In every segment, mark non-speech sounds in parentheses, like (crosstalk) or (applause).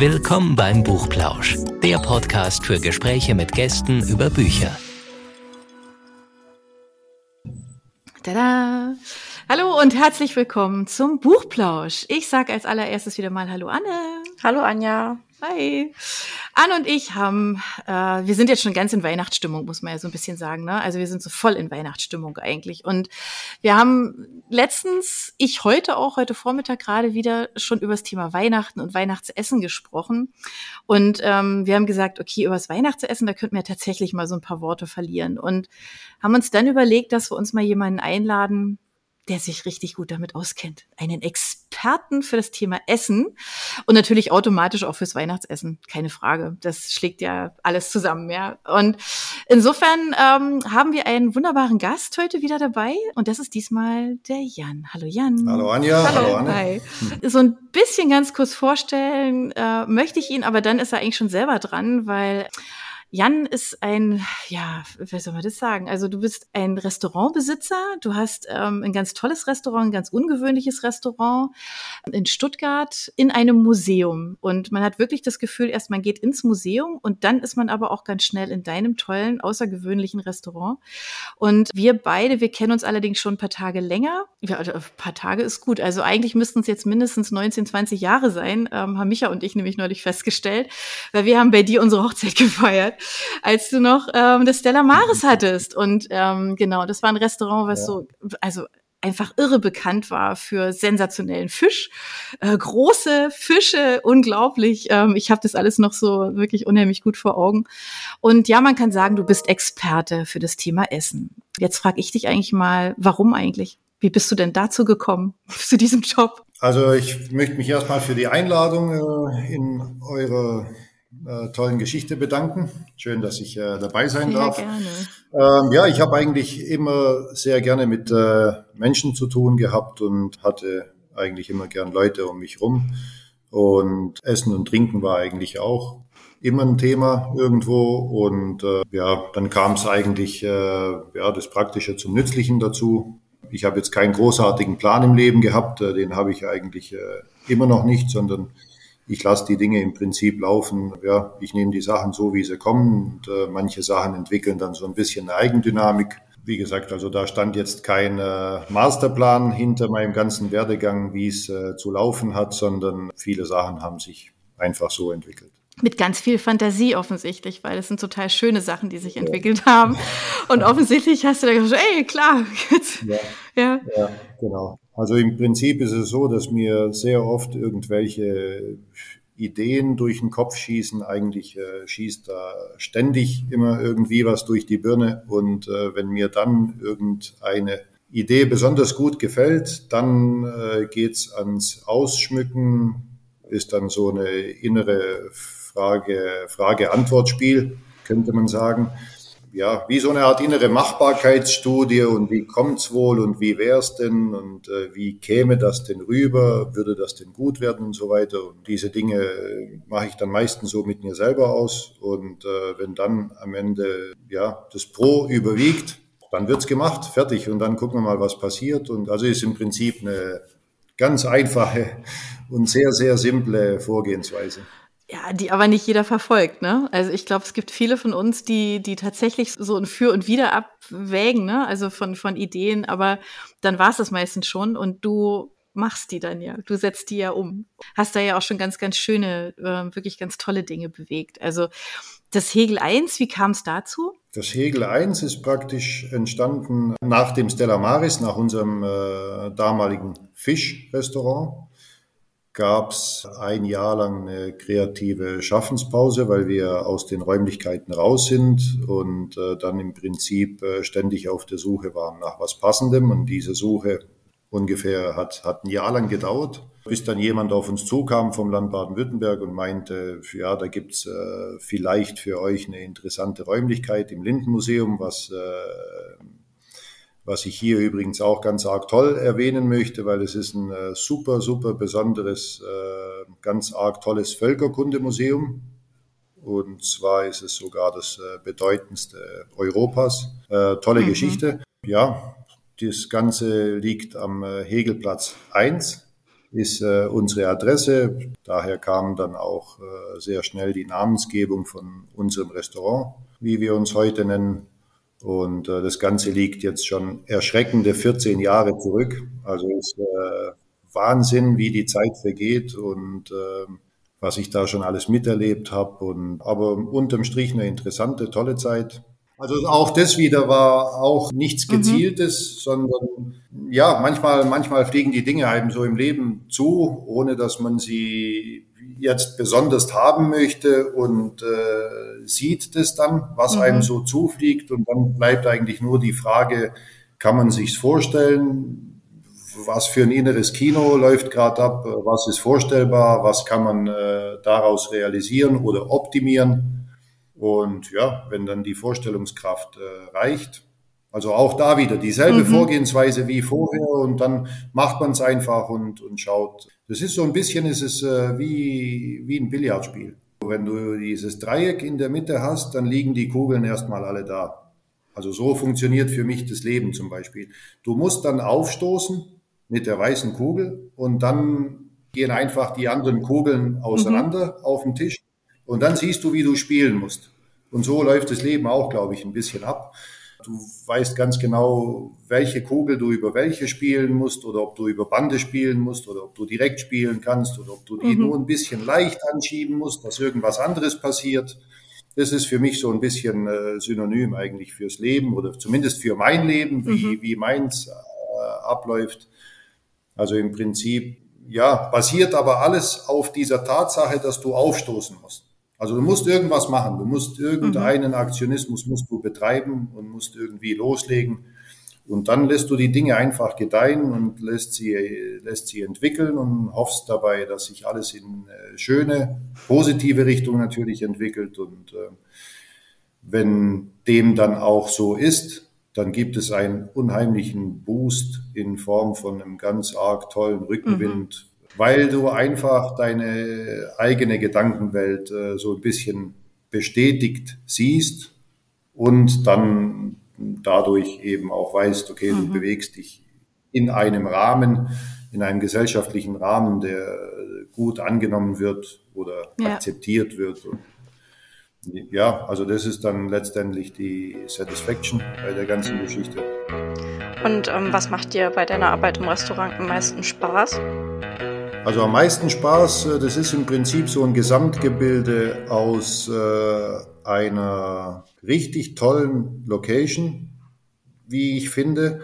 Willkommen beim Buchplausch, der Podcast für Gespräche mit Gästen über Bücher. Hallo und herzlich willkommen zum Buchplausch. Ich sage als allererstes wieder mal Hallo Anne. Hallo Anja. Hi. Anne und ich haben, äh, wir sind jetzt schon ganz in Weihnachtsstimmung, muss man ja so ein bisschen sagen. Ne? Also wir sind so voll in Weihnachtsstimmung eigentlich. Und wir haben letztens, ich heute auch, heute Vormittag gerade wieder schon über das Thema Weihnachten und Weihnachtsessen gesprochen. Und ähm, wir haben gesagt, okay, über das Weihnachtsessen, da könnten wir tatsächlich mal so ein paar Worte verlieren. Und haben uns dann überlegt, dass wir uns mal jemanden einladen, der sich richtig gut damit auskennt. Einen Experten für das Thema Essen und natürlich automatisch auch fürs Weihnachtsessen. Keine Frage. Das schlägt ja alles zusammen, ja. Und insofern ähm, haben wir einen wunderbaren Gast heute wieder dabei und das ist diesmal der Jan. Hallo Jan. Hallo Anja. Hallo, Hallo Anne. Hi. So ein bisschen ganz kurz vorstellen äh, möchte ich ihn, aber dann ist er eigentlich schon selber dran, weil Jan ist ein, ja, wie soll man das sagen? Also du bist ein Restaurantbesitzer, du hast ähm, ein ganz tolles Restaurant, ein ganz ungewöhnliches Restaurant in Stuttgart in einem Museum. Und man hat wirklich das Gefühl, erst man geht ins Museum und dann ist man aber auch ganz schnell in deinem tollen, außergewöhnlichen Restaurant. Und wir beide, wir kennen uns allerdings schon ein paar Tage länger. Ja, ein paar Tage ist gut. Also eigentlich müssten es jetzt mindestens 19, 20 Jahre sein, ähm, haben Micha und ich nämlich neulich festgestellt, weil wir haben bei dir unsere Hochzeit (laughs) gefeiert (laughs) als du noch ähm, das Stella Maris hattest. Und ähm, genau, das war ein Restaurant, was ja. so, also einfach irre bekannt war für sensationellen Fisch, äh, große Fische, unglaublich. Ähm, ich habe das alles noch so wirklich unheimlich gut vor Augen. Und ja, man kann sagen, du bist Experte für das Thema Essen. Jetzt frage ich dich eigentlich mal, warum eigentlich? Wie bist du denn dazu gekommen, (laughs) zu diesem Job? Also ich möchte mich erstmal für die Einladung äh, in eure äh, tollen Geschichte bedanken. Schön, dass ich äh, dabei sein sehr darf. Gerne. Ähm, ja, ich habe eigentlich immer sehr gerne mit äh, Menschen zu tun gehabt und hatte eigentlich immer gern Leute um mich rum. Und Essen und Trinken war eigentlich auch immer ein Thema irgendwo. Und äh, ja, dann kam es eigentlich äh, ja das Praktische zum Nützlichen dazu. Ich habe jetzt keinen großartigen Plan im Leben gehabt, äh, den habe ich eigentlich äh, immer noch nicht, sondern ich lasse die Dinge im Prinzip laufen. Ja, ich nehme die Sachen so, wie sie kommen und äh, manche Sachen entwickeln dann so ein bisschen eine Eigendynamik. Wie gesagt, also da stand jetzt kein äh, Masterplan hinter meinem ganzen Werdegang, wie es äh, zu laufen hat, sondern viele Sachen haben sich einfach so entwickelt mit ganz viel Fantasie offensichtlich, weil es sind total schöne Sachen, die sich entwickelt haben. Und offensichtlich hast du da gesagt, ey, klar. (laughs) Jetzt, ja, ja. ja, genau. Also im Prinzip ist es so, dass mir sehr oft irgendwelche Ideen durch den Kopf schießen. Eigentlich äh, schießt da ständig immer irgendwie was durch die Birne. Und äh, wenn mir dann irgendeine Idee besonders gut gefällt, dann äh, geht's ans Ausschmücken, ist dann so eine innere Frage, Frage-Antwort-Spiel, könnte man sagen ja, wie so eine Art innere Machbarkeitsstudie und wie kommt's wohl und wie wär's denn und äh, wie käme das denn rüber, würde das denn gut werden und so weiter. Und diese Dinge mache ich dann meistens so mit mir selber aus und äh, wenn dann am Ende ja das Pro überwiegt, dann wird's gemacht, fertig und dann gucken wir mal, was passiert und also ist im Prinzip eine ganz einfache und sehr, sehr simple Vorgehensweise. Ja, die aber nicht jeder verfolgt, ne? Also ich glaube, es gibt viele von uns, die, die tatsächlich so ein Für und Wider abwägen, ne? Also von, von Ideen, aber dann war es das meistens schon und du machst die dann ja. Du setzt die ja um. Hast da ja auch schon ganz, ganz schöne, äh, wirklich ganz tolle Dinge bewegt. Also das Hegel 1, wie kam es dazu? Das Hegel 1 ist praktisch entstanden nach dem Stella Maris, nach unserem äh, damaligen Fischrestaurant gab es ein Jahr lang eine kreative Schaffenspause, weil wir aus den Räumlichkeiten raus sind und äh, dann im Prinzip äh, ständig auf der Suche waren nach was Passendem. Und diese Suche ungefähr hat, hat ein Jahr lang gedauert, bis dann jemand auf uns zukam vom Land Baden-Württemberg und meinte, ja, da gibt's äh, vielleicht für euch eine interessante Räumlichkeit im Lindenmuseum, was äh, was ich hier übrigens auch ganz arg toll erwähnen möchte, weil es ist ein äh, super, super besonderes, äh, ganz arg tolles Völkerkundemuseum. Und zwar ist es sogar das äh, bedeutendste Europas. Äh, tolle mhm. Geschichte. Ja, das Ganze liegt am äh, Hegelplatz 1 ist äh, unsere Adresse. Daher kam dann auch sehr schnell die Namensgebung von unserem Restaurant, wie wir uns heute nennen. Und äh, das Ganze liegt jetzt schon erschreckende 14 Jahre zurück. Also ist äh, Wahnsinn, wie die Zeit vergeht und äh, was ich da schon alles miterlebt habe. Und aber unterm Strich eine interessante, tolle Zeit. Also auch das wieder war auch nichts mhm. Gezieltes, mhm. sondern ja, manchmal, manchmal fliegen die Dinge einem so im Leben zu, ohne dass man sie jetzt besonders haben möchte und äh, sieht das dann, was mhm. einem so zufliegt. Und dann bleibt eigentlich nur die Frage, kann man sich's vorstellen? Was für ein inneres Kino läuft gerade ab? Was ist vorstellbar? Was kann man äh, daraus realisieren oder optimieren? Und ja, wenn dann die Vorstellungskraft äh, reicht, also auch da wieder dieselbe mhm. Vorgehensweise wie vorher und dann macht man es einfach und, und schaut. Das ist so ein bisschen, ist es äh, wie, wie ein Billardspiel. Wenn du dieses Dreieck in der Mitte hast, dann liegen die Kugeln erstmal alle da. Also so funktioniert für mich das Leben zum Beispiel. Du musst dann aufstoßen mit der weißen Kugel und dann gehen einfach die anderen Kugeln auseinander mhm. auf den Tisch und dann siehst du, wie du spielen musst. Und so läuft das Leben auch, glaube ich, ein bisschen ab. Du weißt ganz genau, welche Kugel du über welche spielen musst oder ob du über Bande spielen musst oder ob du direkt spielen kannst oder ob du die mhm. nur ein bisschen leicht anschieben musst, dass irgendwas anderes passiert. Das ist für mich so ein bisschen äh, synonym eigentlich fürs Leben oder zumindest für mein Leben, wie, mhm. wie meins äh, abläuft. Also im Prinzip, ja, basiert aber alles auf dieser Tatsache, dass du aufstoßen musst. Also du musst irgendwas machen, du musst irgendeinen Aktionismus musst du betreiben und musst irgendwie loslegen. Und dann lässt du die Dinge einfach gedeihen und lässt sie, lässt sie entwickeln und hoffst dabei, dass sich alles in äh, schöne, positive Richtung natürlich entwickelt. Und äh, wenn dem dann auch so ist, dann gibt es einen unheimlichen Boost in Form von einem ganz arg tollen Rückenwind, mhm weil du einfach deine eigene Gedankenwelt äh, so ein bisschen bestätigt siehst und dann dadurch eben auch weißt, okay, mhm. du bewegst dich in einem Rahmen, in einem gesellschaftlichen Rahmen, der gut angenommen wird oder ja. akzeptiert wird. Und ja, also das ist dann letztendlich die Satisfaction bei der ganzen Geschichte. Und ähm, was macht dir bei deiner Arbeit im Restaurant am meisten Spaß? Also am meisten Spaß, äh, das ist im Prinzip so ein Gesamtgebilde aus äh, einer richtig tollen Location, wie ich finde.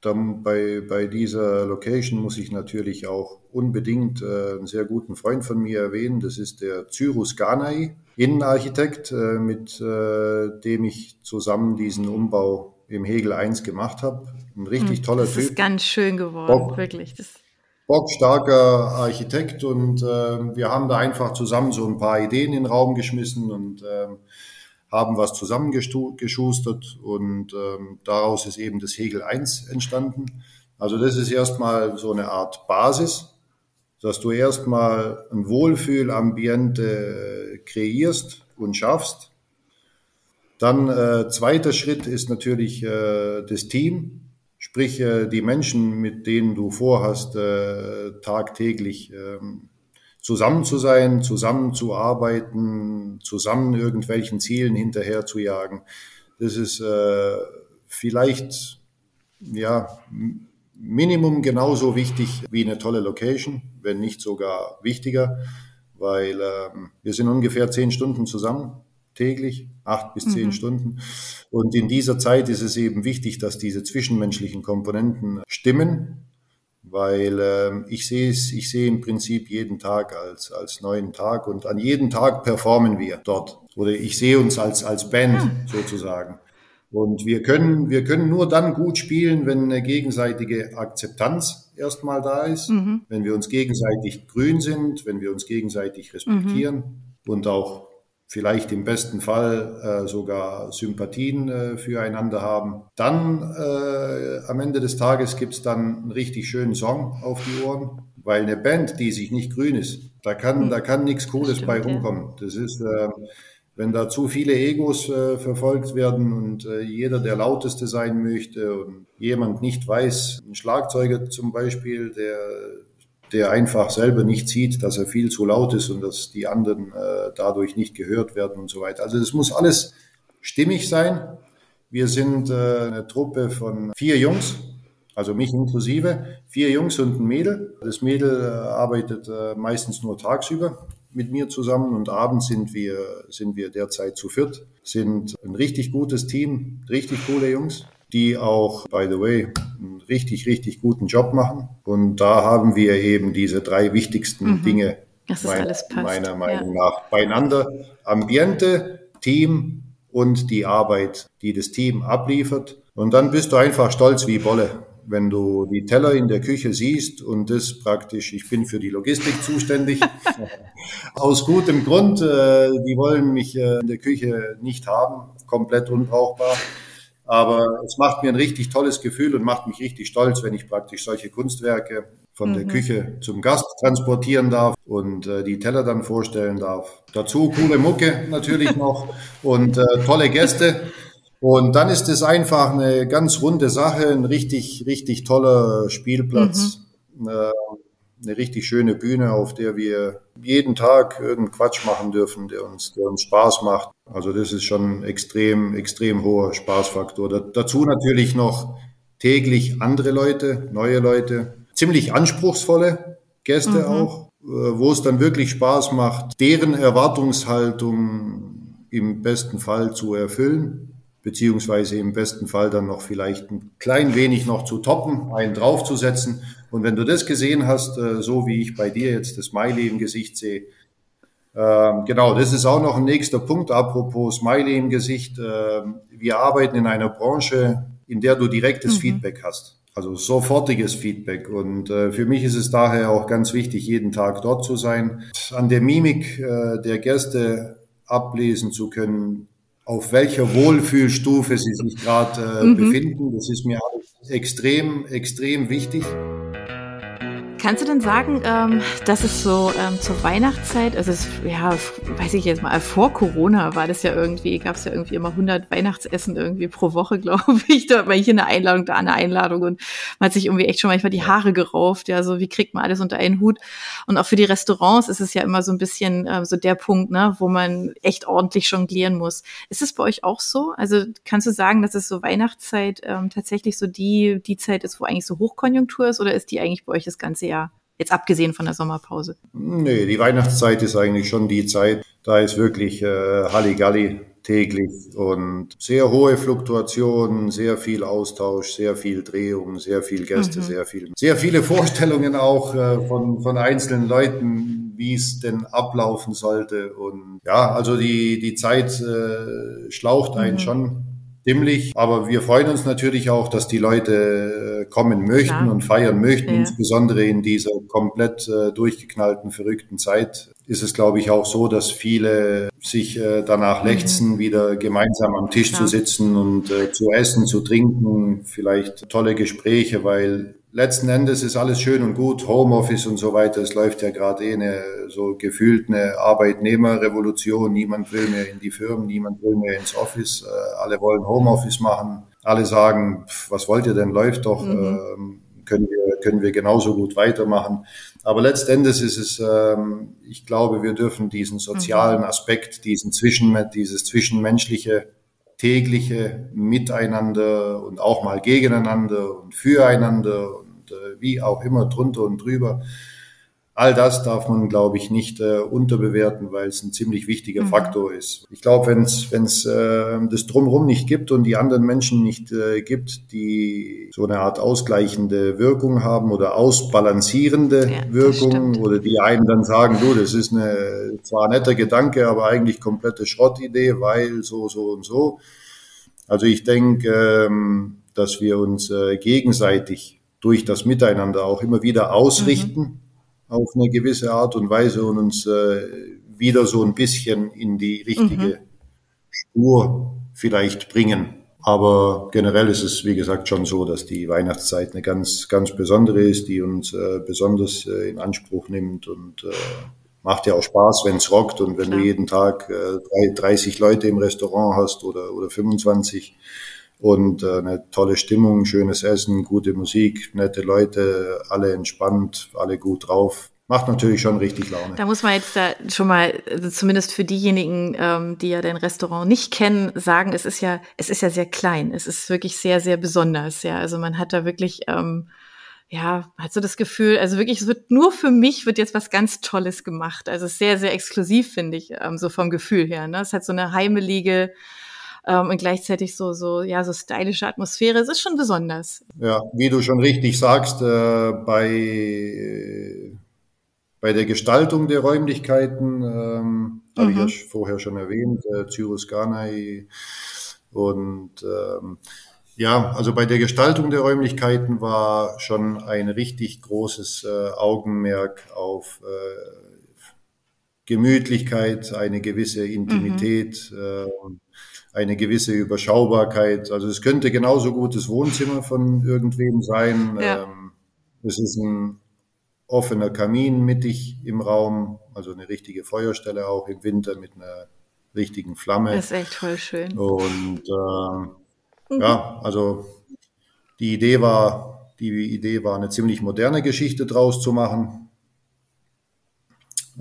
Dann bei, bei dieser Location muss ich natürlich auch unbedingt äh, einen sehr guten Freund von mir erwähnen. Das ist der Cyrus Ganai, Innenarchitekt, äh, mit äh, dem ich zusammen diesen Umbau im Hegel 1 gemacht habe. Ein richtig hm, toller das Typ. Das ist ganz schön geworden, Bock, wirklich. Das bockstarker Architekt und äh, wir haben da einfach zusammen so ein paar Ideen in den Raum geschmissen und äh, haben was zusammengeschustert und äh, daraus ist eben das Hegel 1 entstanden. Also das ist erstmal so eine Art Basis, dass du erstmal ein Wohlfühlambiente kreierst und schaffst. Dann äh, zweiter Schritt ist natürlich äh, das Team Sprich, die Menschen, mit denen du vorhast, äh, tagtäglich ähm, zusammen zu sein, zusammen zu arbeiten, zusammen irgendwelchen Zielen hinterher zu jagen. Das ist äh, vielleicht ja Minimum genauso wichtig wie eine tolle Location, wenn nicht sogar wichtiger, weil ähm, wir sind ungefähr zehn Stunden zusammen täglich, acht bis zehn mhm. Stunden. Und in dieser Zeit ist es eben wichtig, dass diese zwischenmenschlichen Komponenten stimmen, weil äh, ich sehe es, ich sehe im Prinzip jeden Tag als, als neuen Tag und an jedem Tag performen wir dort. Oder ich sehe uns als, als Band mhm. sozusagen. Und wir können, wir können nur dann gut spielen, wenn eine gegenseitige Akzeptanz erstmal da ist, mhm. wenn wir uns gegenseitig grün sind, wenn wir uns gegenseitig respektieren mhm. und auch vielleicht im besten Fall äh, sogar Sympathien äh, füreinander haben. Dann äh, am Ende des Tages gibt's dann einen richtig schönen Song auf die Ohren, weil eine Band, die sich nicht grün ist, da kann, hm. da kann nichts Cooles stimmt, bei rumkommen. Das ist, äh, wenn da zu viele Egos äh, verfolgt werden und äh, jeder der lauteste sein möchte und jemand nicht weiß, ein Schlagzeuger zum Beispiel, der der einfach selber nicht sieht, dass er viel zu laut ist und dass die anderen äh, dadurch nicht gehört werden und so weiter. Also es muss alles stimmig sein. Wir sind äh, eine Truppe von vier Jungs, also mich inklusive, vier Jungs und ein Mädel. Das Mädel äh, arbeitet äh, meistens nur tagsüber mit mir zusammen und abends sind wir, sind wir derzeit zu viert, sind ein richtig gutes Team, richtig coole Jungs, die auch, by the way, richtig, richtig guten Job machen. Und da haben wir eben diese drei wichtigsten mhm. Dinge meiner, meiner Meinung ja. nach beieinander. Ambiente, Team und die Arbeit, die das Team abliefert. Und dann bist du einfach stolz wie Bolle wenn du die Teller in der Küche siehst und das praktisch, ich bin für die Logistik zuständig, (laughs) aus gutem Grund, äh, die wollen mich äh, in der Küche nicht haben, komplett unbrauchbar. Aber es macht mir ein richtig tolles Gefühl und macht mich richtig stolz, wenn ich praktisch solche Kunstwerke von mhm. der Küche zum Gast transportieren darf und äh, die Teller dann vorstellen darf. Dazu coole Mucke natürlich (laughs) noch und äh, tolle Gäste. Und dann ist es einfach eine ganz runde Sache, ein richtig, richtig toller Spielplatz, mhm. eine, eine richtig schöne Bühne, auf der wir jeden Tag irgendeinen Quatsch machen dürfen, der uns, der uns Spaß macht. Also das ist schon extrem, extrem hoher Spaßfaktor. Da, dazu natürlich noch täglich andere Leute, neue Leute, ziemlich anspruchsvolle Gäste mhm. auch, äh, wo es dann wirklich Spaß macht, deren Erwartungshaltung im besten Fall zu erfüllen beziehungsweise im besten Fall dann noch vielleicht ein klein wenig noch zu toppen, einen draufzusetzen. Und wenn du das gesehen hast, äh, so wie ich bei dir jetzt das Smiley im Gesicht sehe, ähm, genau, das ist auch noch ein nächster Punkt, apropos Smiley im Gesicht. Ähm, wir arbeiten in einer Branche, in der du direktes mhm. Feedback hast. Also sofortiges Feedback. Und äh, für mich ist es daher auch ganz wichtig, jeden Tag dort zu sein, an der Mimik äh, der Gäste ablesen zu können, auf welcher Wohlfühlstufe sie sich gerade äh, mhm. befinden. Das ist mir extrem, extrem wichtig. Kannst du denn sagen, ähm, dass es so ähm, zur Weihnachtszeit, also es, ja, weiß ich jetzt mal, vor Corona war das ja irgendwie, gab es ja irgendwie immer 100 Weihnachtsessen irgendwie pro Woche, (laughs) glaube ich. Da war hier eine Einladung, da eine Einladung und man hat sich irgendwie echt schon manchmal die Haare gerauft, ja, so wie kriegt man alles unter einen Hut. Und auch für die Restaurants ist es ja immer so ein bisschen äh, so der Punkt, ne, wo man echt ordentlich jonglieren muss. Ist es bei euch auch so? Also kannst du sagen, dass es so Weihnachtszeit ähm, tatsächlich so die, die Zeit ist, wo eigentlich so Hochkonjunktur ist oder ist die eigentlich bei euch das ganze Jahr? Jetzt abgesehen von der Sommerpause. Nee, die Weihnachtszeit ist eigentlich schon die Zeit, da ist wirklich äh, Halligalli täglich und sehr hohe Fluktuationen, sehr viel Austausch, sehr viel Drehung, sehr viel Gäste, mhm. sehr viel, sehr viele Vorstellungen auch äh, von, von einzelnen Leuten, wie es denn ablaufen sollte. Und ja, also die, die Zeit äh, schlaucht einen mhm. schon stimmlich. Aber wir freuen uns natürlich auch, dass die Leute äh, kommen möchten Klar. und feiern möchten. Ja. Insbesondere in dieser komplett äh, durchgeknallten, verrückten Zeit ist es, glaube ich, auch so, dass viele sich äh, danach mhm. lechzen, mhm. wieder gemeinsam am Tisch Klar. zu sitzen und äh, zu essen, zu trinken, vielleicht tolle Gespräche, weil letzten Endes ist alles schön und gut, Homeoffice und so weiter. Es läuft ja gerade eh eine so gefühlt eine Arbeitnehmerrevolution. Niemand will mehr in die Firmen, niemand will mehr ins Office. Äh, alle wollen Homeoffice machen. Alle sagen, was wollt ihr denn? Läuft doch. Mhm. Ähm, können wir, können wir genauso gut weitermachen. Aber letzten Endes ist es, ähm, ich glaube, wir dürfen diesen sozialen mhm. Aspekt, diesen Zwischen, dieses zwischenmenschliche tägliche Miteinander und auch mal gegeneinander und füreinander und äh, wie auch immer drunter und drüber. All das darf man, glaube ich, nicht äh, unterbewerten, weil es ein ziemlich wichtiger mhm. Faktor ist. Ich glaube, wenn es äh, das drumherum nicht gibt und die anderen Menschen nicht äh, gibt, die so eine Art ausgleichende Wirkung haben oder ausbalancierende ja, Wirkung oder die einem dann sagen, du, das ist eine zwar netter Gedanke, aber eigentlich komplette Schrottidee, weil so, so und so. Also ich denke, ähm, dass wir uns äh, gegenseitig durch das Miteinander auch immer wieder ausrichten. Mhm auf eine gewisse Art und Weise und uns äh, wieder so ein bisschen in die richtige mhm. Spur vielleicht bringen. Aber generell ist es, wie gesagt, schon so, dass die Weihnachtszeit eine ganz, ganz besondere ist, die uns äh, besonders äh, in Anspruch nimmt und äh, macht ja auch Spaß, wenn es rockt und wenn Klar. du jeden Tag äh, 30 Leute im Restaurant hast oder, oder 25 und äh, eine tolle Stimmung, schönes Essen, gute Musik, nette Leute, alle entspannt, alle gut drauf. Macht natürlich schon richtig Laune. Da muss man jetzt da schon mal, also zumindest für diejenigen, ähm, die ja dein Restaurant nicht kennen, sagen, es ist ja, es ist ja sehr klein. Es ist wirklich sehr, sehr besonders. Ja, also man hat da wirklich, ähm, ja, hat so das Gefühl, also wirklich, es wird nur für mich wird jetzt was ganz Tolles gemacht. Also sehr, sehr exklusiv, finde ich, ähm, so vom Gefühl her. Ne? Es hat so eine heimelige, ähm, und gleichzeitig so, so, ja, so stylische Atmosphäre. Es ist schon besonders. Ja, wie du schon richtig sagst, äh, bei, bei der Gestaltung der Räumlichkeiten, ähm, mhm. habe ich ja mhm. vorher schon erwähnt, äh, Cyrus Ganai und ähm, ja, also bei der Gestaltung der Räumlichkeiten war schon ein richtig großes äh, Augenmerk auf äh, Gemütlichkeit, eine gewisse Intimität, mhm. äh, eine gewisse Überschaubarkeit. Also es könnte genauso gut das Wohnzimmer von irgendwem sein. Ja. Ähm, es ist ein offener Kamin mittig im Raum, also eine richtige Feuerstelle auch im Winter mit einer richtigen Flamme. Das ist echt voll schön. Und äh, mhm. ja, also die Idee war, die Idee war eine ziemlich moderne Geschichte draus zu machen.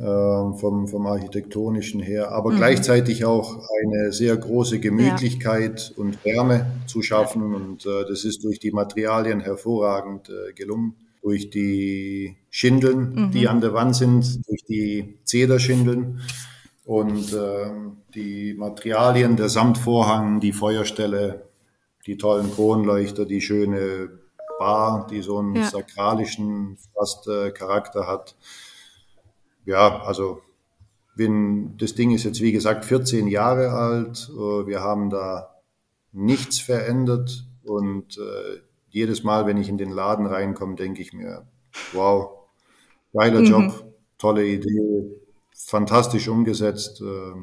Ähm, vom, vom architektonischen her, aber mhm. gleichzeitig auch eine sehr große Gemütlichkeit ja. und Wärme zu schaffen. Und äh, das ist durch die Materialien hervorragend äh, gelungen. Durch die Schindeln, mhm. die an der Wand sind, durch die Zederschindeln und äh, die Materialien, der Samtvorhang, die Feuerstelle, die tollen Kronleuchter, die schöne Bar, die so einen ja. sakralischen fast äh, Charakter hat ja, also wenn, das Ding ist jetzt wie gesagt 14 Jahre alt. Äh, wir haben da nichts verändert und äh, jedes Mal, wenn ich in den Laden reinkomme, denke ich mir, wow, geiler mhm. Job, tolle Idee, fantastisch umgesetzt. Äh,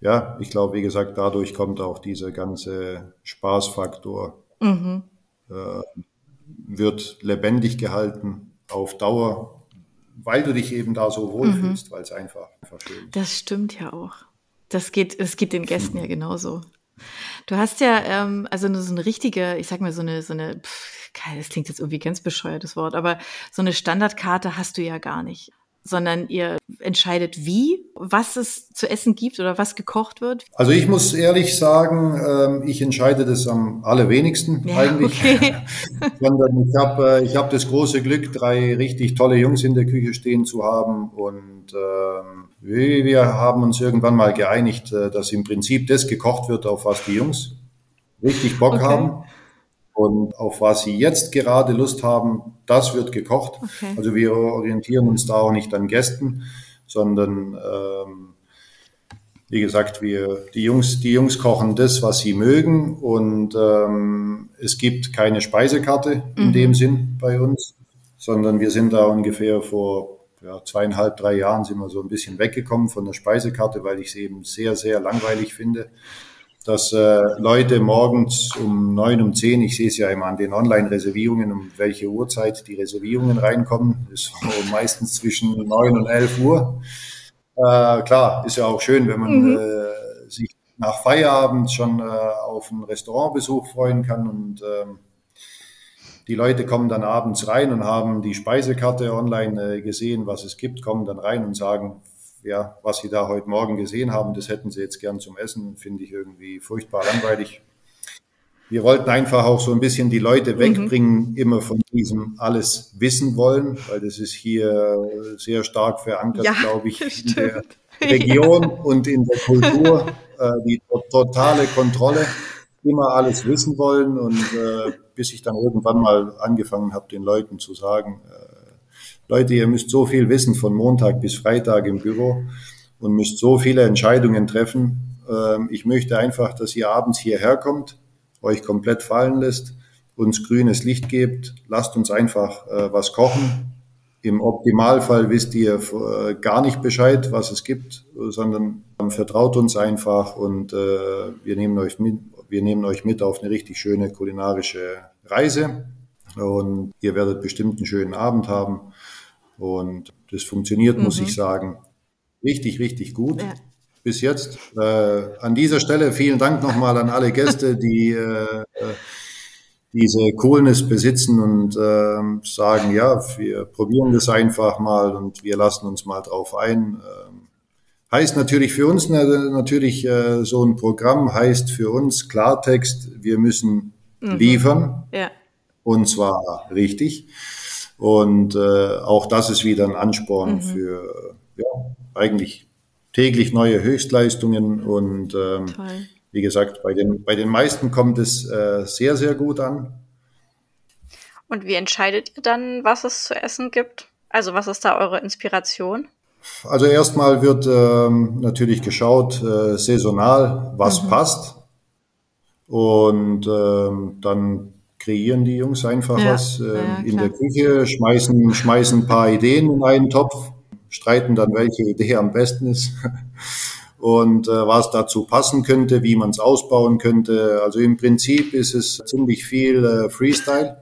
ja, ich glaube, wie gesagt, dadurch kommt auch dieser ganze Spaßfaktor, mhm. äh, wird lebendig gehalten auf Dauer weil du dich eben da so wohlfühlst, mhm. weil es einfach, einfach schön ist. Das stimmt ja auch. Das geht, das geht den Gästen ja (laughs) genauso. Du hast ja ähm, also so eine richtige, ich sag mal so eine, so eine, pff, das klingt jetzt irgendwie ganz bescheuertes Wort, aber so eine Standardkarte hast du ja gar nicht sondern ihr entscheidet wie, was es zu essen gibt oder was gekocht wird? Also ich muss ehrlich sagen, ähm, ich entscheide das am allerwenigsten ja, eigentlich. Okay. (laughs) sondern ich habe ich hab das große Glück, drei richtig tolle Jungs in der Küche stehen zu haben und ähm, wir haben uns irgendwann mal geeinigt, äh, dass im Prinzip das gekocht wird, auf was die Jungs richtig Bock okay. haben. Und auf was Sie jetzt gerade Lust haben, das wird gekocht. Okay. Also wir orientieren uns da auch nicht an Gästen, sondern ähm, wie gesagt, wir die Jungs, die Jungs kochen das, was sie mögen und ähm, es gibt keine Speisekarte in mhm. dem Sinn bei uns, sondern wir sind da ungefähr vor ja, zweieinhalb, drei Jahren sind wir so ein bisschen weggekommen von der Speisekarte, weil ich es eben sehr, sehr langweilig finde dass äh, Leute morgens um neun, um zehn, ich sehe es ja immer an den Online-Reservierungen, um welche Uhrzeit die Reservierungen reinkommen, ist (laughs) meistens zwischen neun und elf Uhr. Äh, klar, ist ja auch schön, wenn man mhm. äh, sich nach Feierabend schon äh, auf einen Restaurantbesuch freuen kann und ähm, die Leute kommen dann abends rein und haben die Speisekarte online äh, gesehen, was es gibt, kommen dann rein und sagen, ja, was Sie da heute Morgen gesehen haben, das hätten Sie jetzt gern zum Essen, finde ich irgendwie furchtbar langweilig. Wir wollten einfach auch so ein bisschen die Leute mhm. wegbringen, mhm. immer von diesem alles wissen wollen, weil das ist hier sehr stark verankert, ja, glaube ich, in der Region ja. und in der Kultur. Äh, die totale Kontrolle, immer alles wissen wollen und äh, bis ich dann irgendwann mal angefangen habe, den Leuten zu sagen, äh, Leute, ihr müsst so viel wissen von Montag bis Freitag im Büro und müsst so viele Entscheidungen treffen. Ähm, ich möchte einfach, dass ihr abends hierher kommt, euch komplett fallen lässt, uns grünes Licht gebt, lasst uns einfach äh, was kochen. Im Optimalfall wisst ihr äh, gar nicht Bescheid, was es gibt, sondern vertraut uns einfach und äh, wir nehmen euch mit, wir nehmen euch mit auf eine richtig schöne kulinarische Reise und ihr werdet bestimmt einen schönen Abend haben. Und das funktioniert, mhm. muss ich sagen, richtig, richtig gut. Ja. bis jetzt. Äh, an dieser Stelle vielen Dank nochmal an alle Gäste, (laughs) die äh, diese Coolness besitzen und äh, sagen, ja, wir probieren das einfach mal und wir lassen uns mal drauf ein. Ähm, heißt natürlich für uns natürlich äh, so ein Programm heißt für uns Klartext, wir müssen mhm. liefern ja. und zwar richtig. Und äh, auch das ist wieder ein Ansporn mhm. für ja, eigentlich täglich neue Höchstleistungen und ähm, wie gesagt, bei den, bei den meisten kommt es äh, sehr, sehr gut an. Und wie entscheidet ihr dann, was es zu essen gibt? Also was ist da eure Inspiration? Also erstmal wird ähm, natürlich geschaut, äh, saisonal, was mhm. passt. Und ähm, dann kreieren die Jungs einfach ja, was äh, ja, in der Küche, schmeißen, schmeißen ein paar Ideen in einen Topf, streiten dann, welche Idee am besten ist (laughs) und äh, was dazu passen könnte, wie man es ausbauen könnte. Also im Prinzip ist es ziemlich viel äh, Freestyle.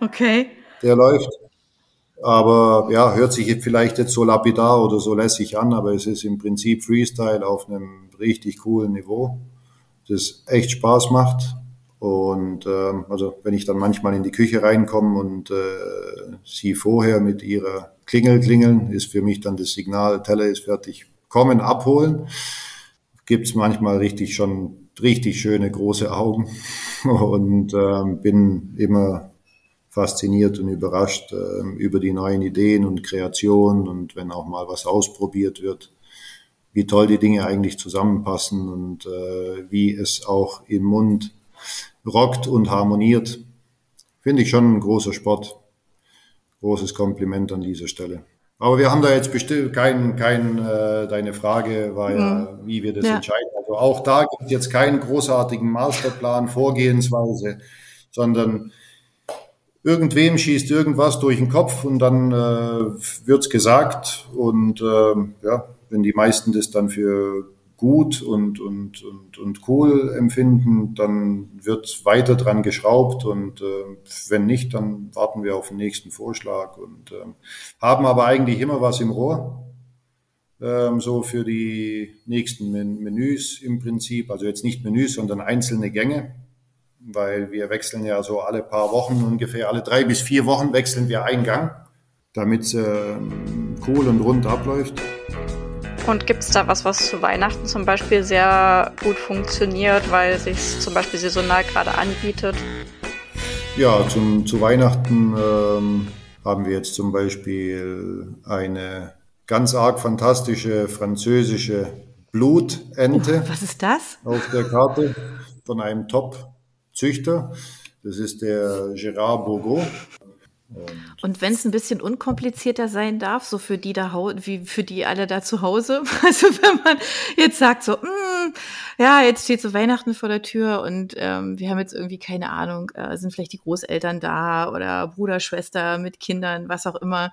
Okay. Der läuft. Aber ja, hört sich vielleicht jetzt so lapidar oder so lässig an, aber es ist im Prinzip Freestyle auf einem richtig coolen Niveau, das echt Spaß macht. Und ähm, also wenn ich dann manchmal in die Küche reinkomme und äh, sie vorher mit ihrer Klingel klingeln, ist für mich dann das Signal, Teller ist fertig, kommen, abholen. Gibt's manchmal richtig schon richtig schöne große Augen (laughs) und ähm, bin immer fasziniert und überrascht äh, über die neuen Ideen und Kreationen und wenn auch mal was ausprobiert wird, wie toll die Dinge eigentlich zusammenpassen und äh, wie es auch im Mund rockt und harmoniert. Finde ich schon ein großer Sport. Großes Kompliment an dieser Stelle. Aber wir haben da jetzt bestimmt kein, kein äh, deine Frage war ja, mhm. wie wir das ja. entscheiden. Also auch da gibt es jetzt keinen großartigen Masterplan, Vorgehensweise, sondern irgendwem schießt irgendwas durch den Kopf und dann äh, wird's gesagt und äh, ja, wenn die meisten das dann für gut und, und, und, und cool empfinden, dann wird weiter dran geschraubt und äh, wenn nicht, dann warten wir auf den nächsten Vorschlag und äh, haben aber eigentlich immer was im Rohr, ähm, so für die nächsten Men Menüs im Prinzip, also jetzt nicht Menüs, sondern einzelne Gänge, weil wir wechseln ja so alle paar Wochen ungefähr, alle drei bis vier Wochen wechseln wir einen Gang, damit es äh, cool und rund abläuft. Und gibt es da was, was zu Weihnachten zum Beispiel sehr gut funktioniert, weil sich zum Beispiel saisonal gerade anbietet? Ja, zum, zu Weihnachten ähm, haben wir jetzt zum Beispiel eine ganz arg fantastische französische Blutente. Oh, was ist das? Auf der Karte von einem Top-Züchter. Das ist der Gérard Bourgot. Und wenn es ein bisschen unkomplizierter sein darf, so für die da wie für die alle da zu Hause, (laughs) also wenn man jetzt sagt so, mm, ja, jetzt steht so Weihnachten vor der Tür und ähm, wir haben jetzt irgendwie keine Ahnung, äh, sind vielleicht die Großeltern da oder Bruder, Schwester mit Kindern, was auch immer.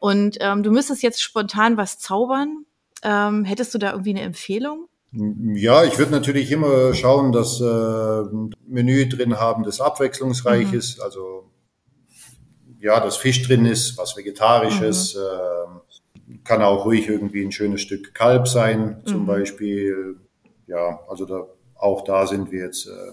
Und ähm, du müsstest jetzt spontan was zaubern. Ähm, hättest du da irgendwie eine Empfehlung? Ja, ich würde natürlich immer schauen, dass äh, Menü drin haben, das abwechslungsreich mhm. ist. Also ja, dass Fisch drin ist, was Vegetarisches. Mhm. Äh, kann auch ruhig irgendwie ein schönes Stück Kalb sein, zum mhm. Beispiel. Ja, also da, auch da sind wir jetzt äh,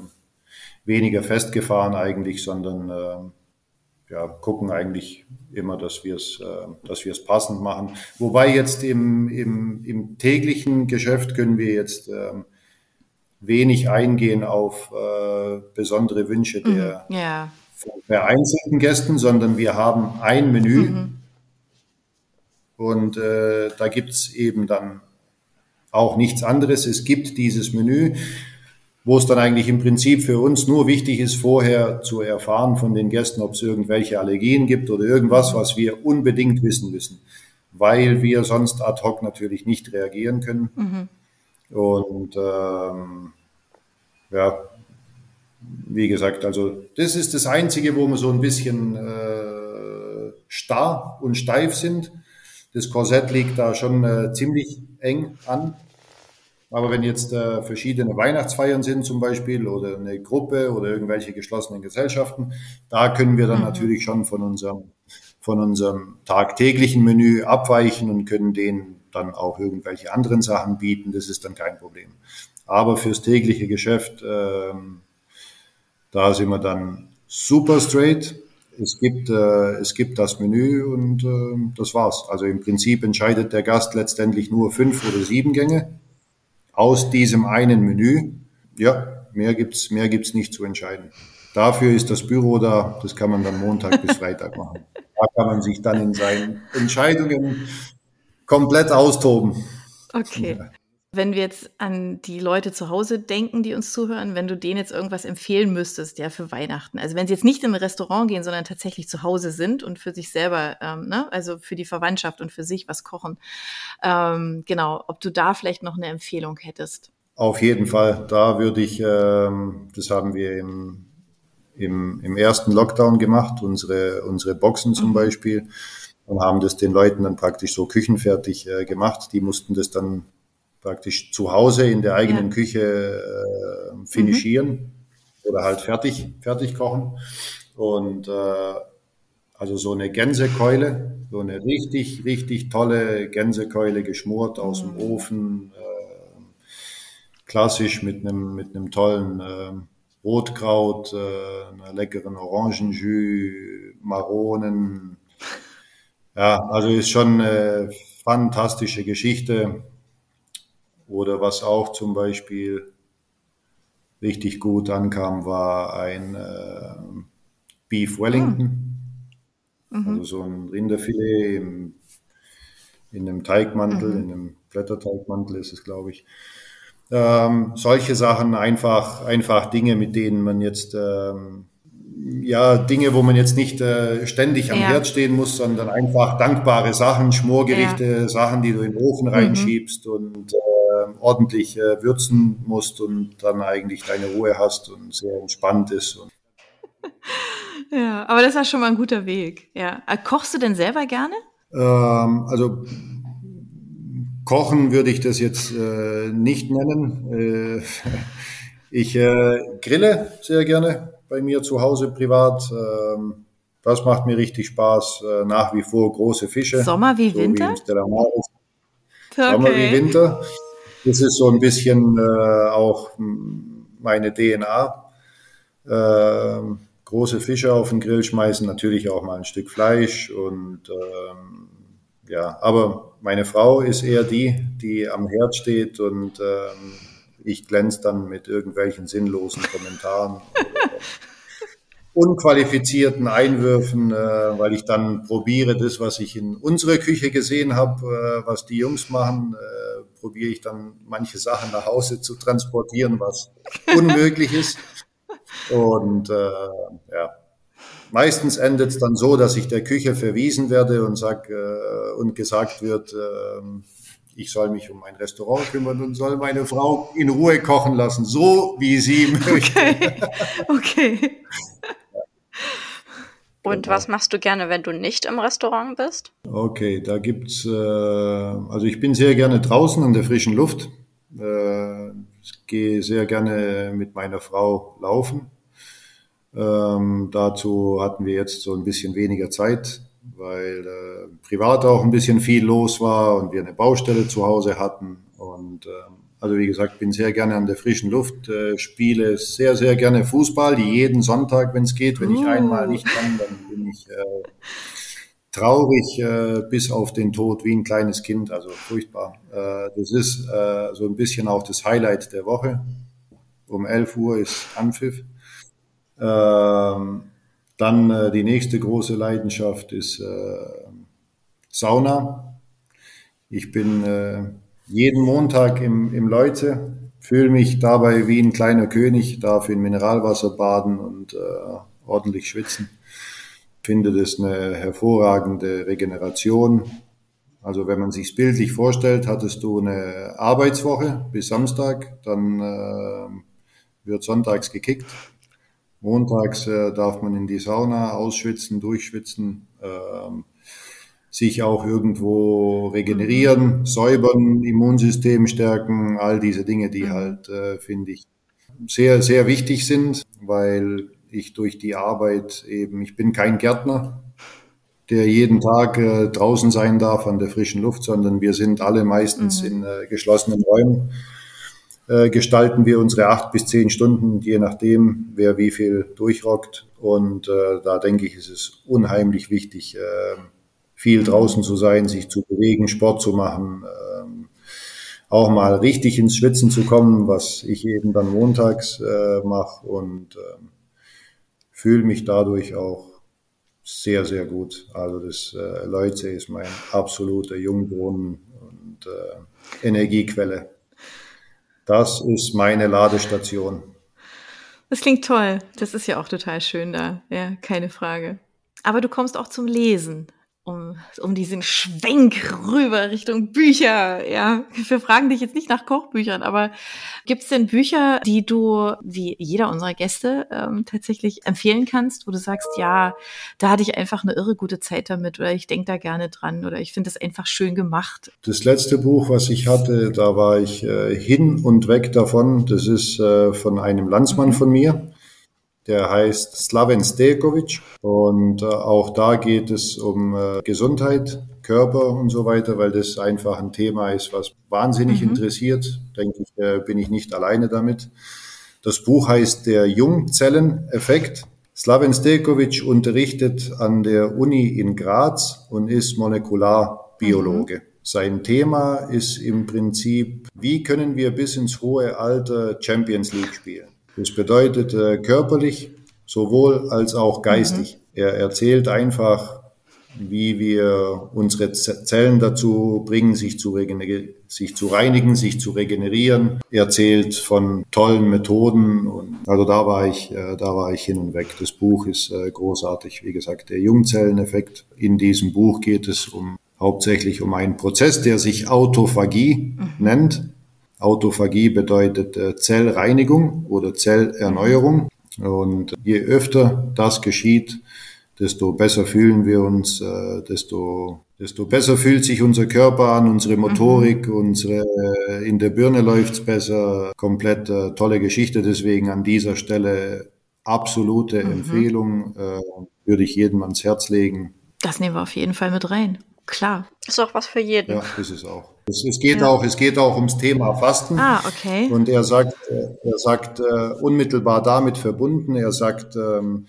weniger festgefahren eigentlich, sondern äh, ja, gucken eigentlich immer, dass wir es, äh, dass wir es passend machen. Wobei jetzt im, im, im täglichen Geschäft können wir jetzt ähm, wenig eingehen auf äh, besondere Wünsche der, mhm. Ja vereinzelten Gästen, sondern wir haben ein Menü. Mhm. Und äh, da gibt's eben dann auch nichts anderes. Es gibt dieses Menü, wo es dann eigentlich im Prinzip für uns nur wichtig ist, vorher zu erfahren von den Gästen, ob es irgendwelche Allergien gibt oder irgendwas, was wir unbedingt wissen müssen, weil wir sonst ad hoc natürlich nicht reagieren können. Mhm. Und ähm, ja, wie gesagt, also das ist das Einzige, wo wir so ein bisschen äh, starr und steif sind. Das Korsett liegt da schon äh, ziemlich eng an. Aber wenn jetzt äh, verschiedene Weihnachtsfeiern sind zum Beispiel oder eine Gruppe oder irgendwelche geschlossenen Gesellschaften, da können wir dann mhm. natürlich schon von unserem, von unserem tagtäglichen Menü abweichen und können den dann auch irgendwelche anderen Sachen bieten, das ist dann kein Problem. Aber fürs tägliche Geschäft, ähm, da sind wir dann super straight. Es gibt, äh, es gibt das Menü und äh, das war's. Also im Prinzip entscheidet der Gast letztendlich nur fünf oder sieben Gänge aus diesem einen Menü. Ja, mehr gibt's, mehr gibt's nicht zu entscheiden. Dafür ist das Büro da. Das kann man dann Montag bis (laughs) Freitag machen. Da kann man sich dann in seinen Entscheidungen komplett austoben. Okay. Ja. Wenn wir jetzt an die Leute zu Hause denken, die uns zuhören, wenn du denen jetzt irgendwas empfehlen müsstest, ja, für Weihnachten. Also wenn sie jetzt nicht in ein Restaurant gehen, sondern tatsächlich zu Hause sind und für sich selber, ähm, ne, also für die Verwandtschaft und für sich was kochen. Ähm, genau, ob du da vielleicht noch eine Empfehlung hättest. Auf jeden Fall. Da würde ich, ähm, das haben wir im, im, im ersten Lockdown gemacht, unsere, unsere Boxen zum mhm. Beispiel, und haben das den Leuten dann praktisch so küchenfertig äh, gemacht. Die mussten das dann praktisch zu Hause in der eigenen ja. Küche äh, finischieren mhm. oder halt fertig, fertig kochen. Und äh, also so eine Gänsekeule, so eine richtig, richtig tolle Gänsekeule geschmort aus mhm. dem Ofen, äh, klassisch mit einem, mit einem tollen äh, Rotkraut, äh, einer leckeren Orangenjus, Maronen. (laughs) Ja, also ist schon eine fantastische Geschichte. Oder was auch zum Beispiel richtig gut ankam, war ein äh, Beef Wellington. Mhm. Also so ein Rinderfilet im, in einem Teigmantel, mhm. in einem Blätterteigmantel ist es, glaube ich. Ähm, solche Sachen, einfach, einfach Dinge, mit denen man jetzt ähm, ja, Dinge, wo man jetzt nicht äh, ständig am ja. Herd stehen muss, sondern einfach dankbare Sachen, Schmorgerichte, ja. Sachen, die du in den Ofen mhm. reinschiebst und äh, ordentlich äh, würzen musst und dann eigentlich deine Ruhe hast und sehr entspannt ist. (laughs) ja, aber das ist ja schon mal ein guter Weg. Ja. Äh, kochst du denn selber gerne? Ähm, also kochen würde ich das jetzt äh, nicht nennen. Äh, (laughs) ich äh, grille sehr gerne bei mir zu Hause privat. Ähm, das macht mir richtig Spaß. Äh, nach wie vor große Fische. Sommer wie so Winter? Wie okay. Sommer wie Winter. Das ist so ein bisschen äh, auch meine DNA. Äh, große Fische auf den Grill schmeißen, natürlich auch mal ein Stück Fleisch und ähm, ja, aber meine Frau ist eher die, die am Herd steht und ähm, ich glänze dann mit irgendwelchen sinnlosen Kommentaren. unqualifizierten Einwürfen, äh, weil ich dann probiere, das, was ich in unserer Küche gesehen habe, äh, was die Jungs machen, äh, probiere ich dann manche Sachen nach Hause zu transportieren, was (laughs) unmöglich ist. Und äh, ja, meistens endet es dann so, dass ich der Küche verwiesen werde und sag äh, und gesagt wird, äh, ich soll mich um ein Restaurant kümmern und soll meine Frau in Ruhe kochen lassen, so wie sie möchte. (laughs) Okay. okay. Und genau. was machst du gerne, wenn du nicht im Restaurant bist? Okay, da gibt's, äh, also ich bin sehr gerne draußen an der frischen Luft. Äh, ich gehe sehr gerne mit meiner Frau laufen. Ähm, dazu hatten wir jetzt so ein bisschen weniger Zeit, weil äh, privat auch ein bisschen viel los war und wir eine Baustelle zu Hause hatten. Und ähm, also wie gesagt, bin sehr gerne an der frischen Luft, äh, spiele sehr, sehr gerne Fußball, jeden Sonntag, wenn es geht. Wenn ich einmal nicht kann, dann bin ich äh, traurig äh, bis auf den Tod wie ein kleines Kind, also furchtbar. Äh, das ist äh, so ein bisschen auch das Highlight der Woche. Um 11 Uhr ist Anpfiff. Ähm, dann äh, die nächste große Leidenschaft ist äh, Sauna. Ich bin äh, jeden Montag im, im Leute, fühle mich dabei wie ein kleiner König, darf in Mineralwasser baden und äh, ordentlich schwitzen. Finde das eine hervorragende Regeneration. Also wenn man sich bildlich vorstellt, hattest du eine Arbeitswoche bis Samstag, dann äh, wird sonntags gekickt Montags äh, darf man in die Sauna ausschwitzen, durchschwitzen, ähm, sich auch irgendwo regenerieren, säubern, Immunsystem stärken, all diese Dinge, die mhm. halt, äh, finde ich, sehr, sehr wichtig sind, weil ich durch die Arbeit eben, ich bin kein Gärtner, der jeden Tag äh, draußen sein darf an der frischen Luft, sondern wir sind alle meistens mhm. in äh, geschlossenen Räumen. Äh, gestalten wir unsere acht bis zehn Stunden, je nachdem, wer wie viel durchrockt. Und äh, da denke ich, ist es unheimlich wichtig, äh, viel draußen zu sein, sich zu bewegen, Sport zu machen, äh, auch mal richtig ins Schwitzen zu kommen, was ich eben dann montags äh, mache und äh, fühle mich dadurch auch sehr, sehr gut. Also das äh, Leute ist mein absoluter Jungbrunnen und äh, Energiequelle. Das ist meine Ladestation. Das klingt toll. Das ist ja auch total schön da. Ja, keine Frage. Aber du kommst auch zum Lesen um, um diesen Schwenk rüber Richtung Bücher. Ja, wir fragen dich jetzt nicht nach Kochbüchern, aber gibt es denn Bücher, die du, wie jeder unserer Gäste, ähm, tatsächlich empfehlen kannst, wo du sagst, ja, da hatte ich einfach eine irre gute Zeit damit oder ich denke da gerne dran oder ich finde es einfach schön gemacht? Das letzte Buch, was ich hatte, da war ich äh, hin und weg davon. Das ist äh, von einem Landsmann mhm. von mir der heißt Slaven Stelkovic und äh, auch da geht es um äh, Gesundheit, Körper und so weiter, weil das einfach ein Thema ist, was wahnsinnig mhm. interessiert. Denke ich, äh, bin ich nicht alleine damit. Das Buch heißt Der Jungzelleneffekt. Slaven Stelkovic unterrichtet an der Uni in Graz und ist Molekularbiologe. Mhm. Sein Thema ist im Prinzip, wie können wir bis ins hohe Alter Champions League spielen? Das bedeutet äh, körperlich sowohl als auch geistig. Mhm. Er erzählt einfach, wie wir unsere Zellen dazu bringen, sich zu, sich zu reinigen, sich zu regenerieren. Er erzählt von tollen Methoden und also da war ich, äh, da war ich hin und weg. Das Buch ist äh, großartig. Wie gesagt, der Jungzelleneffekt. In diesem Buch geht es um hauptsächlich um einen Prozess, der sich Autophagie mhm. nennt. Autophagie bedeutet äh, Zellreinigung oder Zellerneuerung. Und je öfter das geschieht, desto besser fühlen wir uns, äh, desto, desto besser fühlt sich unser Körper an, unsere Motorik, mhm. unsere, äh, in der Birne läuft's besser. Komplett tolle Geschichte. Deswegen an dieser Stelle absolute mhm. Empfehlung, würde ich jedem ans Herz legen. Das nehmen wir auf jeden Fall mit rein. Klar. Ist auch was für jeden. Ja, ist es auch. Es, es geht ja. auch, es geht auch ums Thema Fasten. Ah, okay. Und er sagt, äh, er sagt äh, unmittelbar damit verbunden. Er sagt, ähm,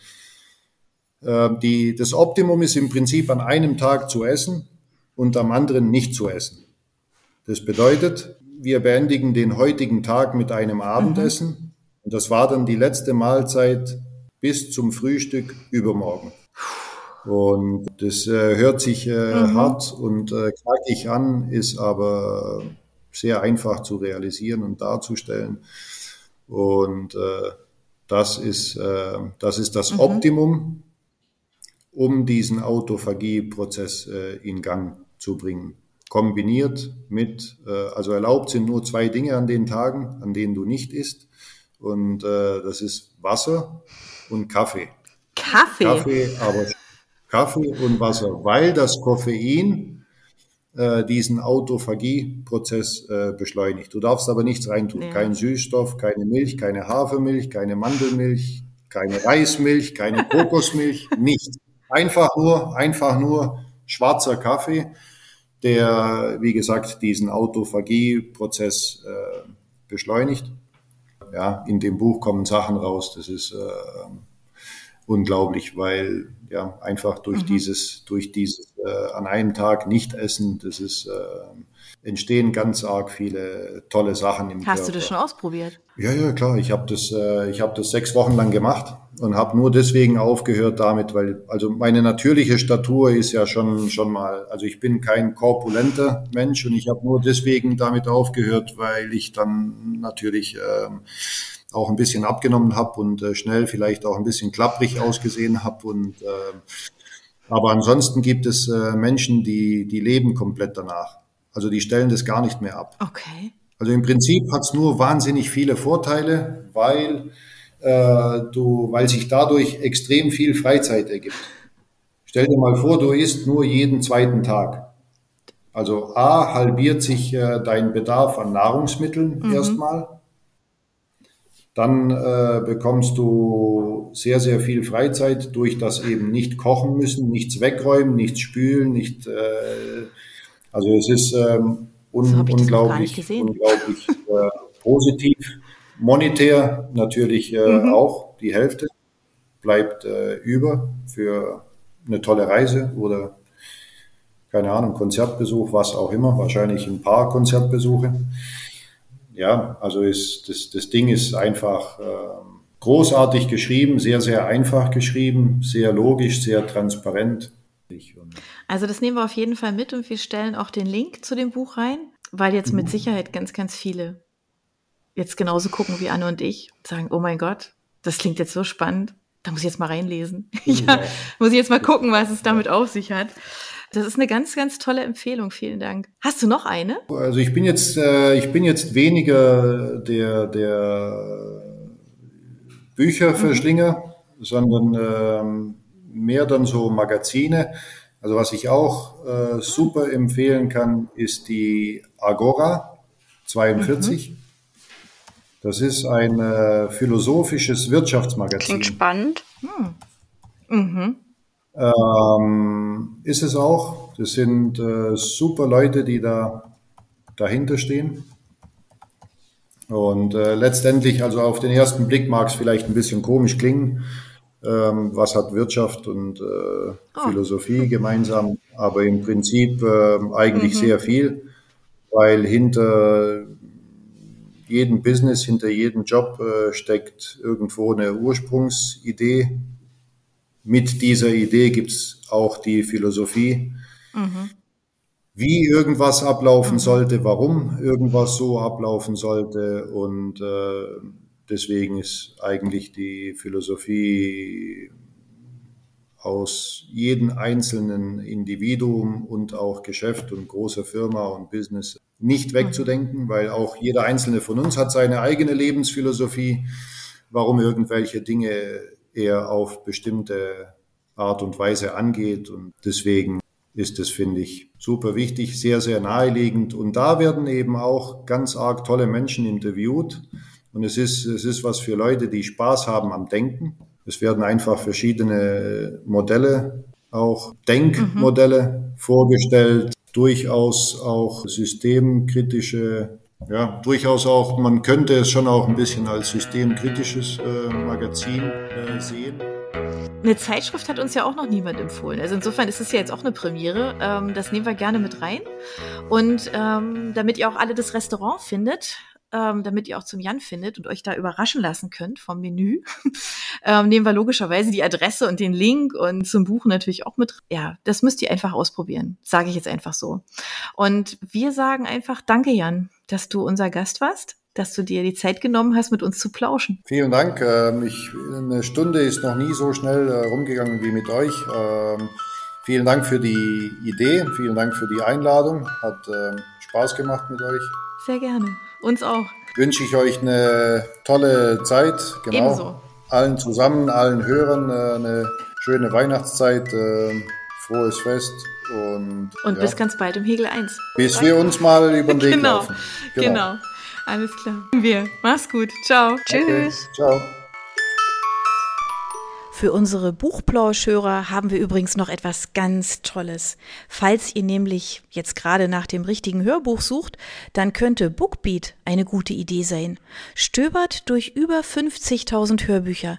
äh, die, das Optimum ist im Prinzip an einem Tag zu essen und am anderen nicht zu essen. Das bedeutet, wir beendigen den heutigen Tag mit einem Abendessen mhm. und das war dann die letzte Mahlzeit bis zum Frühstück übermorgen. Und das äh, hört sich äh, mhm. hart und äh, knackig an, ist aber sehr einfach zu realisieren und darzustellen. Und äh, das, ist, äh, das ist das mhm. Optimum, um diesen Autophagie-Prozess äh, in Gang zu bringen. Kombiniert mit, also erlaubt sind nur zwei Dinge an den Tagen, an denen du nicht isst. Und das ist Wasser und Kaffee. Kaffee? Kaffee, aber Kaffee und Wasser, weil das Koffein äh, diesen Autophagie-Prozess äh, beschleunigt. Du darfst aber nichts reintun. Ja. Kein Süßstoff, keine Milch, keine Hafermilch, keine Mandelmilch, keine Reismilch, keine (laughs) Kokosmilch, nichts. Einfach nur, einfach nur schwarzer Kaffee, der, wie gesagt, diesen Autophagie-Prozess äh, beschleunigt. Ja, in dem Buch kommen Sachen raus. Das ist äh, unglaublich, weil ja einfach durch mhm. dieses durch dieses äh, an einem Tag nicht essen, das ist äh, entstehen ganz arg viele tolle Sachen im Hast Körper. du das schon ausprobiert? Ja, ja, klar. Ich habe das äh, ich habe das sechs Wochen lang gemacht und habe nur deswegen aufgehört damit, weil also meine natürliche Statur ist ja schon schon mal, also ich bin kein korpulenter Mensch und ich habe nur deswegen damit aufgehört, weil ich dann natürlich ähm, auch ein bisschen abgenommen habe und äh, schnell vielleicht auch ein bisschen klapprig ausgesehen habe. Und äh, aber ansonsten gibt es äh, Menschen, die die leben komplett danach. Also die stellen das gar nicht mehr ab. Okay. Also im Prinzip hat es nur wahnsinnig viele Vorteile, weil äh, du, weil sich dadurch extrem viel Freizeit ergibt. Stell dir mal vor, du isst nur jeden zweiten Tag. Also A halbiert sich äh, dein Bedarf an Nahrungsmitteln mhm. erstmal. Dann äh, bekommst du sehr, sehr viel Freizeit durch das eben nicht kochen müssen, nichts wegräumen, nichts spülen, nicht. Äh, also es ist ähm, un unglaublich, unglaublich äh, positiv. Monetär natürlich äh, mhm. auch die Hälfte bleibt äh, über für eine tolle Reise oder keine Ahnung, Konzertbesuch, was auch immer, wahrscheinlich ein paar Konzertbesuche ja, also ist, das, das Ding ist einfach äh, großartig geschrieben, sehr, sehr einfach geschrieben, sehr logisch, sehr transparent. Also das nehmen wir auf jeden Fall mit und wir stellen auch den Link zu dem Buch rein, weil jetzt mit mhm. Sicherheit ganz, ganz viele jetzt genauso gucken wie Anne und ich und sagen, oh mein Gott, das klingt jetzt so spannend. Da muss ich jetzt mal reinlesen. (laughs) ja, muss ich jetzt mal gucken, was es damit auf sich hat. Das ist eine ganz, ganz tolle Empfehlung. Vielen Dank. Hast du noch eine? Also ich bin jetzt, äh, ich bin jetzt weniger der, der Bücherverschlinger, mhm. sondern ähm, mehr dann so Magazine. Also was ich auch äh, super empfehlen kann, ist die Agora 42. Mhm. Das ist ein äh, philosophisches Wirtschaftsmagazin. Klingt spannend. Hm. Mhm. Ähm, ist es auch. Das sind äh, super Leute, die da dahinter stehen. Und äh, letztendlich, also auf den ersten Blick mag es vielleicht ein bisschen komisch klingen. Ähm, was hat Wirtschaft und äh, oh. Philosophie gemeinsam? Aber im Prinzip äh, eigentlich mhm. sehr viel, weil hinter jedem Business, hinter jedem Job äh, steckt irgendwo eine Ursprungsidee, mit dieser Idee gibt es auch die Philosophie, mhm. wie irgendwas ablaufen mhm. sollte, warum irgendwas so ablaufen sollte. Und äh, deswegen ist eigentlich die Philosophie aus jedem einzelnen Individuum und auch Geschäft und großer Firma und Business nicht mhm. wegzudenken, weil auch jeder einzelne von uns hat seine eigene Lebensphilosophie, warum irgendwelche Dinge er auf bestimmte Art und Weise angeht. Und deswegen ist es, finde ich, super wichtig, sehr, sehr naheliegend. Und da werden eben auch ganz arg tolle Menschen interviewt. Und es ist, es ist was für Leute, die Spaß haben am Denken. Es werden einfach verschiedene Modelle, auch Denkmodelle mhm. vorgestellt, durchaus auch systemkritische ja, durchaus auch, man könnte es schon auch ein bisschen als systemkritisches äh, Magazin äh, sehen. Eine Zeitschrift hat uns ja auch noch niemand empfohlen. Also insofern ist es ja jetzt auch eine Premiere. Ähm, das nehmen wir gerne mit rein. Und ähm, damit ihr auch alle das Restaurant findet, ähm, damit ihr auch zum Jan findet und euch da überraschen lassen könnt vom Menü, (laughs) ähm, nehmen wir logischerweise die Adresse und den Link und zum Buchen natürlich auch mit. Ja, das müsst ihr einfach ausprobieren, sage ich jetzt einfach so. Und wir sagen einfach Danke, Jan, dass du unser Gast warst dass du dir die Zeit genommen hast, mit uns zu plauschen. Vielen Dank. Ähm, ich, eine Stunde ist noch nie so schnell äh, rumgegangen wie mit euch. Ähm, vielen Dank für die Idee, vielen Dank für die Einladung. Hat ähm, Spaß gemacht mit euch. Sehr gerne. Uns auch. Wünsche ich euch eine tolle Zeit. Genau. Ebenso. Allen zusammen, allen Hörern äh, eine schöne Weihnachtszeit, frohes Fest und, und ja. bis ganz bald im Hegel 1. Bis wir uns mal über den Weg genau. laufen. Genau. genau. Alles klar. Wir. Mach's gut. Ciao. Okay. Tschüss. Ciao. Für unsere Buchplauschhörer haben wir übrigens noch etwas ganz Tolles. Falls ihr nämlich jetzt gerade nach dem richtigen Hörbuch sucht, dann könnte Bookbeat eine gute Idee sein. Stöbert durch über 50.000 Hörbücher.